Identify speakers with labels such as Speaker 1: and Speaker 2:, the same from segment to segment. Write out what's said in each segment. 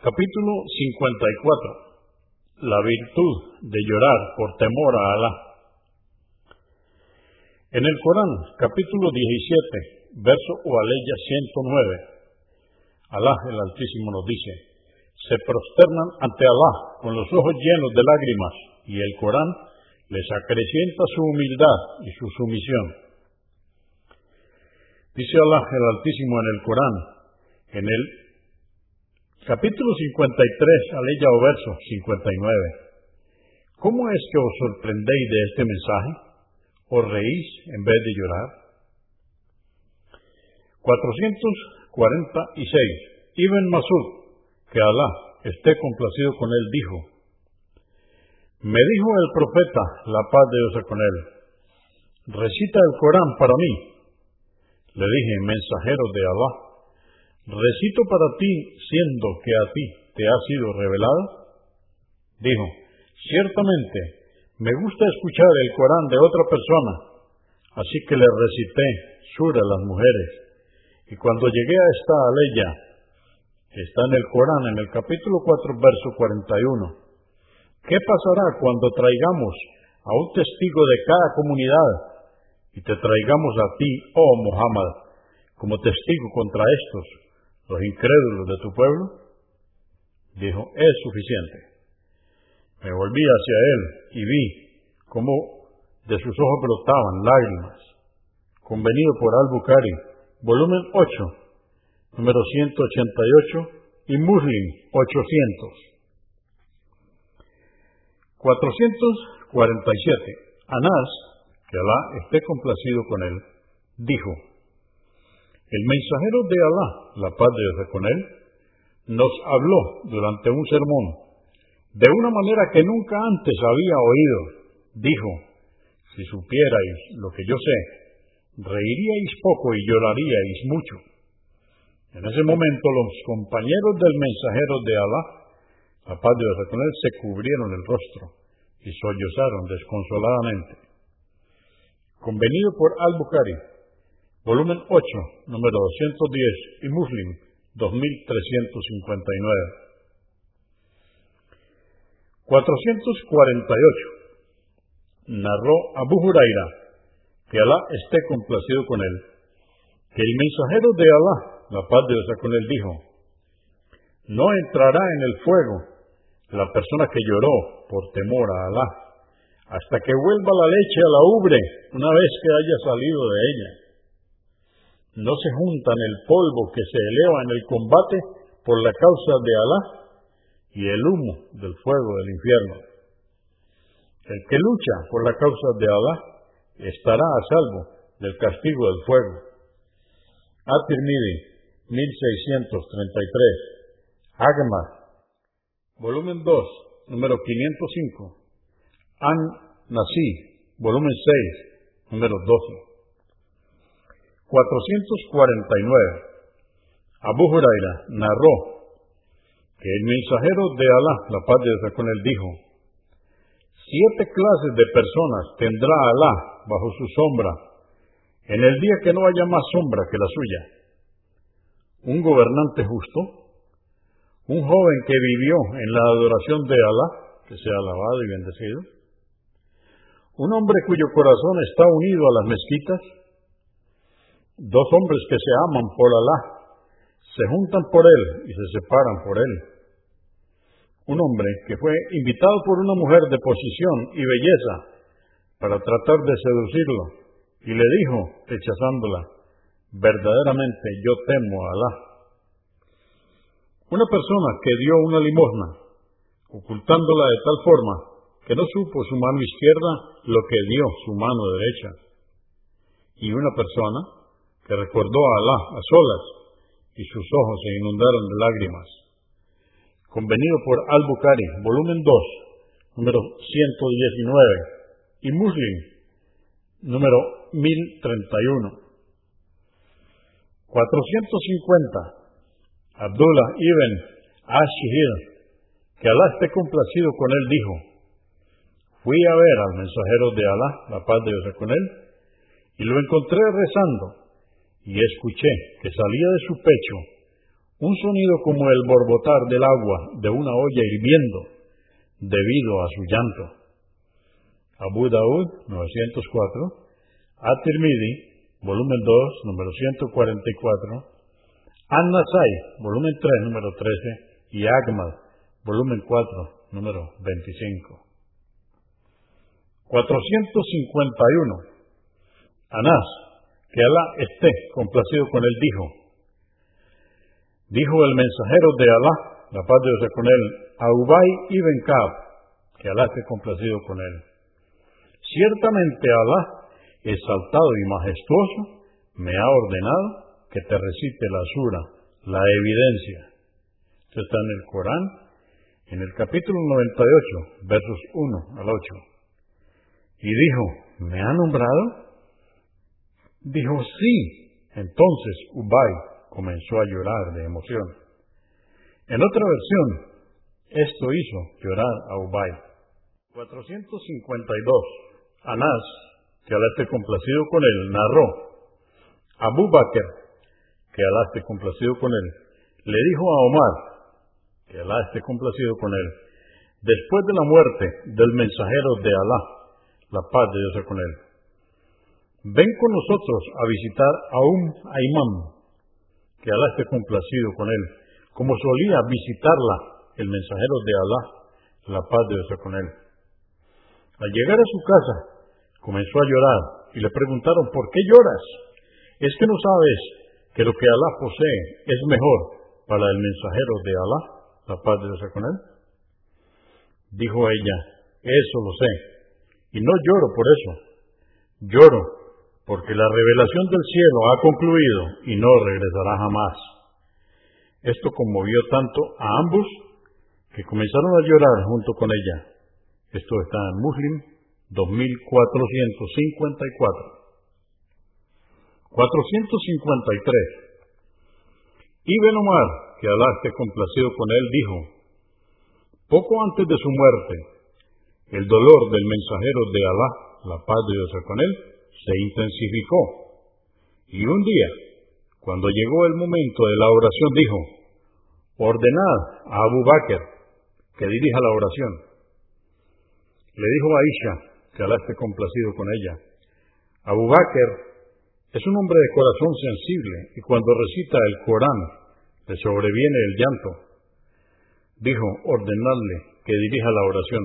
Speaker 1: Capítulo 54. La virtud de llorar por temor a Alá. En el Corán, capítulo 17, verso o aleya 109, Alá el Altísimo nos dice, se prosternan ante Alá con los ojos llenos de lágrimas y el Corán les acrecienta su humildad y su sumisión. Dice Alá el Altísimo en el Corán, en el Capítulo 53, aleya o verso 59. ¿Cómo es que os sorprendéis de este mensaje? ¿Os reís en vez de llorar? 446. Ibn Masud, que Alá esté complacido con él, dijo, Me dijo el profeta, la paz de Dios con él, recita el Corán para mí. Le dije, mensajero de Alá, recito para ti siendo que a ti te ha sido revelado? Dijo, ciertamente, me gusta escuchar el Corán de otra persona, así que le recité Sura a las mujeres. Y cuando llegué a esta aleya, está en el Corán, en el capítulo 4, verso 41, ¿qué pasará cuando traigamos a un testigo de cada comunidad y te traigamos a ti, oh Muhammad, como testigo contra estos? Los incrédulos de tu pueblo? Dijo, es suficiente. Me volví hacia él y vi cómo de sus ojos brotaban lágrimas. Convenido por Al-Bukhari, volumen 8, número 188 y Muslim 800. 447. Anás, que Alá esté complacido con él, dijo, el mensajero de Alá, la paz de Dios con él, nos habló durante un sermón de una manera que nunca antes había oído. Dijo, si supierais lo que yo sé, reiríais poco y lloraríais mucho. En ese momento los compañeros del mensajero de Alá, la paz de Dios con él, se cubrieron el rostro y sollozaron desconsoladamente. Convenido por Al-Bukhari, volumen 8, número 210 y Muslim 2359. 448. Narró Abu Huraira, que Alá esté complacido con él, que el mensajero de Alá, la paz de Dios con él, dijo, no entrará en el fuego la persona que lloró por temor a Alá, hasta que vuelva la leche a la ubre una vez que haya salido de ella no se juntan el polvo que se eleva en el combate por la causa de Alá y el humo del fuego del infierno. El que lucha por la causa de Alá estará a salvo del castigo del fuego. At-Tirmidhi, 1633. Agma, volumen 2, número 505. An-Nasi, volumen 6, número 12. 449. Abu Huraira narró que el mensajero de Alá, la paz de con él, dijo, siete clases de personas tendrá Alá bajo su sombra en el día que no haya más sombra que la suya. Un gobernante justo, un joven que vivió en la adoración de Alá, que sea alabado y bendecido, un hombre cuyo corazón está unido a las mezquitas, Dos hombres que se aman por Alá, se juntan por él y se separan por él. Un hombre que fue invitado por una mujer de posición y belleza para tratar de seducirlo y le dijo, rechazándola, verdaderamente yo temo a Alá. Una persona que dio una limosna, ocultándola de tal forma que no supo su mano izquierda lo que dio su mano derecha. Y una persona que recordó a Alá a solas y sus ojos se inundaron de lágrimas. Convenido por Al-Bukhari, volumen 2, número 119, y Muslim, número 1031. 450. Abdullah ibn Ashihir, que Alá esté complacido con él, dijo, fui a ver al mensajero de Alá, la paz de Dios con él, y lo encontré rezando y escuché que salía de su pecho un sonido como el borbotar del agua de una olla hirviendo debido a su llanto. Abu Daud, 904, At-Tirmidhi, volumen 2, número 144, An-Nasai, volumen 3, número 13, y Agmal, volumen 4, número 25. 451. Anás, que Alá esté complacido con él, dijo, dijo el mensajero de Alá, la paz de Dios con él, a Ubay ibn Kab, que Alá esté complacido con él. Ciertamente Alá exaltado y majestuoso, me ha ordenado que te recite la sura, la evidencia. Esto está en el Corán, en el capítulo 98, versos 1 al 8. Y dijo, ¿me ha nombrado? Dijo, sí. Entonces Ubay comenzó a llorar de emoción. En otra versión, esto hizo llorar a Ubay. 452. Anás que Alá esté complacido con él, narró, Abu Bakr, que Alá esté complacido con él, le dijo a Omar, que Alá esté complacido con él, después de la muerte del mensajero de Alá, la paz de Dios con él, ven con nosotros a visitar a un Aimam, que Alá esté complacido con él, como solía visitarla el mensajero de Alá, la paz de Dios con él. Al llegar a su casa, comenzó a llorar y le preguntaron, ¿por qué lloras? ¿Es que no sabes que lo que Alá posee es mejor para el mensajero de Alá, la paz de Dios con él? Dijo ella, eso lo sé, y no lloro por eso, lloro porque la revelación del cielo ha concluido y no regresará jamás. Esto conmovió tanto a ambos que comenzaron a llorar junto con ella. Esto está en Muslim 2454. 453. Ibn Omar, que Alá esté complacido con él, dijo, poco antes de su muerte, el dolor del mensajero de Alá, la paz de Dios con él, se intensificó. Y un día, cuando llegó el momento de la oración, dijo, ordenad a Abu Bakr que dirija la oración. Le dijo a Aisha, que Alá esté complacido con ella. Abu Bakr es un hombre de corazón sensible y cuando recita el Corán le sobreviene el llanto. Dijo, ordenadle que dirija la oración.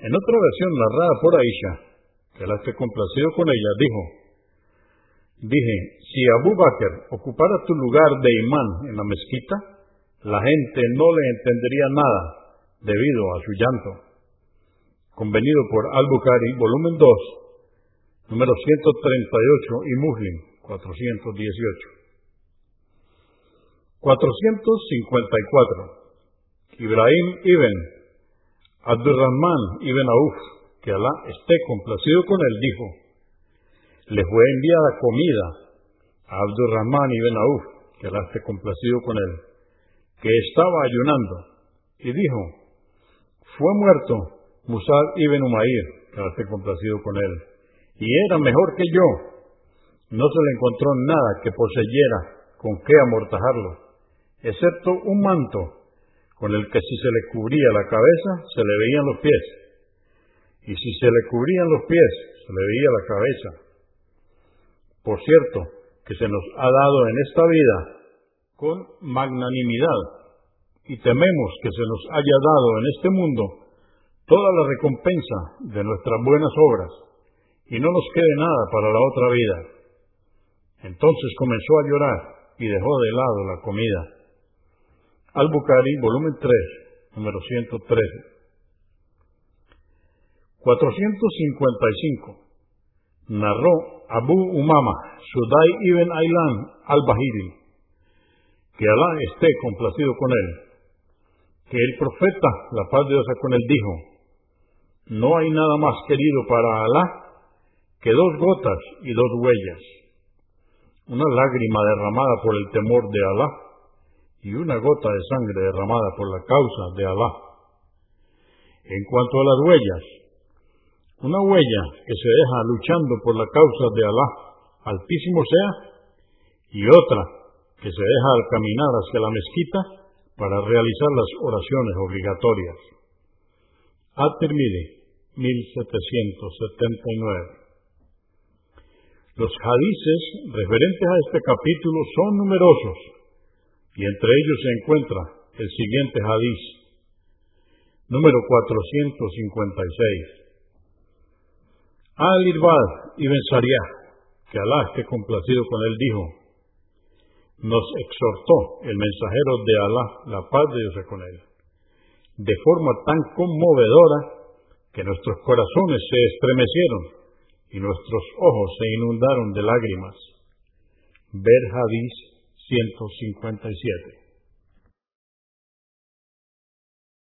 Speaker 1: En otra versión narrada por Aisha, Alá esté complacido con ella, dijo, dije, si Abu Bakr ocupara tu lugar de imán en la mezquita, la gente no le entendería nada debido a su llanto convenido por Al-Bukhari, volumen 2, número 138 y Muslim, 418. 454. Ibrahim ibn Abdurrahman ibn Auf, que Alá esté complacido con él, dijo, le fue enviada comida a Abdurrahman ibn Auf, que Alá esté complacido con él, que estaba ayunando, y dijo, fue muerto Musad ibn Umair, que esté complacido con él, y era mejor que yo. No se le encontró nada que poseyera con qué amortajarlo, excepto un manto con el que si se le cubría la cabeza, se le veían los pies, y si se le cubrían los pies, se le veía la cabeza. Por cierto, que se nos ha dado en esta vida con magnanimidad, y tememos que se nos haya dado en este mundo toda la recompensa de nuestras buenas obras y no nos quede nada para la otra vida. Entonces comenzó a llorar y dejó de lado la comida. Al-Bukhari, volumen 3, número 113. 455. Narró Abu Umama, Sudai ibn Aylan al-Bahiri, que Alá esté complacido con él, que el profeta, la paz de Dios con él, dijo, no hay nada más querido para Alá que dos gotas y dos huellas. Una lágrima derramada por el temor de Alá y una gota de sangre derramada por la causa de Alá. En cuanto a las huellas, una huella que se deja luchando por la causa de Alá, altísimo sea, y otra que se deja al caminar hacia la mezquita para realizar las oraciones obligatorias. At-Tirmidhi, 1779. Los hadices referentes a este capítulo son numerosos y entre ellos se encuentra el siguiente hadiz, número 456. Al-Irbad ibn Sariyah, que Alá esté complacido con él, dijo, nos exhortó el mensajero de Alá, la paz de Dios con él, de forma tan conmovedora que nuestros corazones se estremecieron y nuestros ojos se inundaron de lágrimas. Ver Hadís 157.